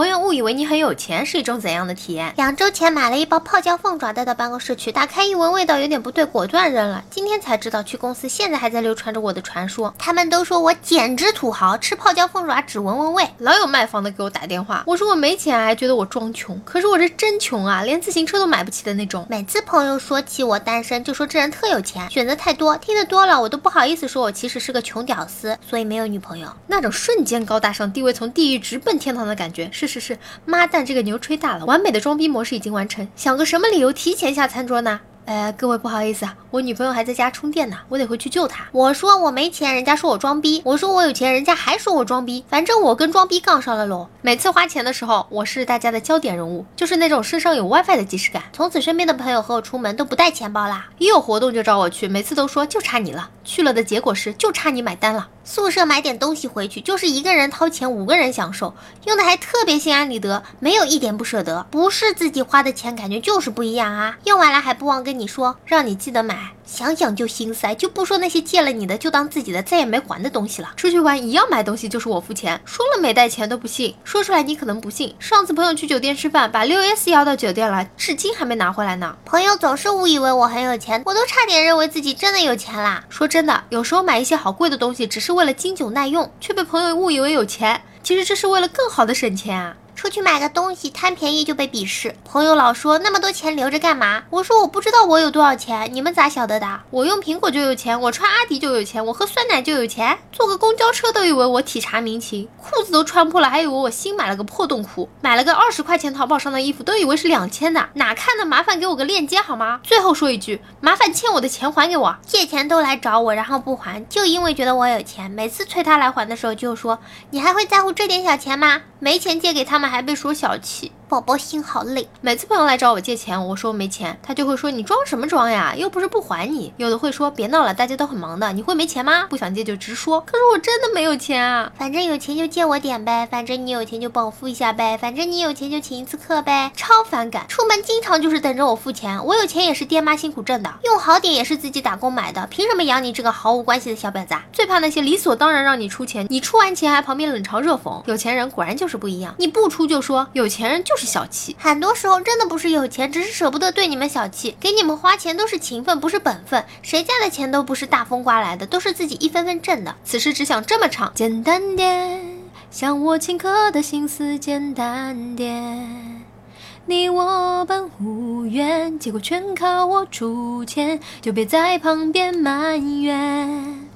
朋友误以为你很有钱是一种怎样的体验？两周前买了一包泡椒凤爪带到办公室去，打开一闻味道有点不对，果断扔了。今天才知道去公司现在还在流传着我的传说，他们都说我简直土豪，吃泡椒凤爪只闻闻味。老有卖房的给我打电话，我说我没钱，还觉得我装穷，可是我这真穷啊，连自行车都买不起的那种。每次朋友说起我单身，就说这人特有钱，选择太多，听得多了我都不好意思说我其实是个穷屌丝，所以没有女朋友。那种瞬间高大上，地位从地狱直奔天堂的感觉，是是是，妈蛋，这个牛吹大了，完美的装逼模式已经完成，想个什么理由提前下餐桌呢？呃，各位不好意思啊，我女朋友还在家充电呢，我得回去救她。我说我没钱，人家说我装逼；我说我有钱，人家还说我装逼。反正我跟装逼杠上了喽。每次花钱的时候，我是大家的焦点人物，就是那种身上有 WiFi 的即视感。从此身边的朋友和我出门都不带钱包啦，一有活动就找我去，每次都说就差你了。去了的结果是就差你买单了。宿舍买点东西回去，就是一个人掏钱，五个人享受，用的还特别心安理得，没有一点不舍得。不是自己花的钱，感觉就是不一样啊！用完了还不忘跟你说，让你记得买。想想就心塞，就不说那些借了你的就当自己的再也没还的东西了。出去玩一样买东西就是我付钱，说了没带钱都不信，说出来你可能不信。上次朋友去酒店吃饭，把六 S 要到酒店了，至今还没拿回来呢。朋友总是误以为我很有钱，我都差点认为自己真的有钱啦。说真的，有时候买一些好贵的东西，只是为了经久耐用，却被朋友误以为有钱，其实这是为了更好的省钱啊。出去买个东西贪便宜就被鄙视，朋友老说那么多钱留着干嘛？我说我不知道我有多少钱，你们咋晓得的？我用苹果就有钱，我穿阿迪就有钱，我喝酸奶就有钱，坐个公交车都以为我体察民情，裤子都穿破了还以为我新买了个破洞裤，买了个二十块钱淘宝上的衣服都以为是两千的，哪看的？麻烦给我个链接好吗？最后说一句，麻烦欠我的钱还给我，借钱都来找我，然后不还，就因为觉得我有钱，每次催他来还的时候就说你还会在乎这点小钱吗？没钱借给他们还被说小气。宝宝心好累，每次朋友来找我借钱，我说没钱，他就会说你装什么装呀，又不是不还你。有的会说别闹了，大家都很忙的，你会没钱吗？不想借就直说。可是我真的没有钱啊，反正有钱就借我点呗，反正你有钱就帮我付一下呗，反正你有钱就请一次客呗，超反感。出门经常就是等着我付钱，我有钱也是爹妈辛苦挣的，用好点也是自己打工买的，凭什么养你这个毫无关系的小婊子？最怕那些理所当然让你出钱，你出完钱还旁边冷嘲热讽。有钱人果然就是不一样，你不出就说有钱人就是小气，很。多时候真的不是有钱，只是舍不得对你们小气。给你们花钱都是情分，不是本分。谁家的钱都不是大风刮来的，都是自己一分分挣的。此时只想这么唱：简单点，像我请客的心思简单点。你我本无缘，结果全靠我出钱，就别在旁边埋怨。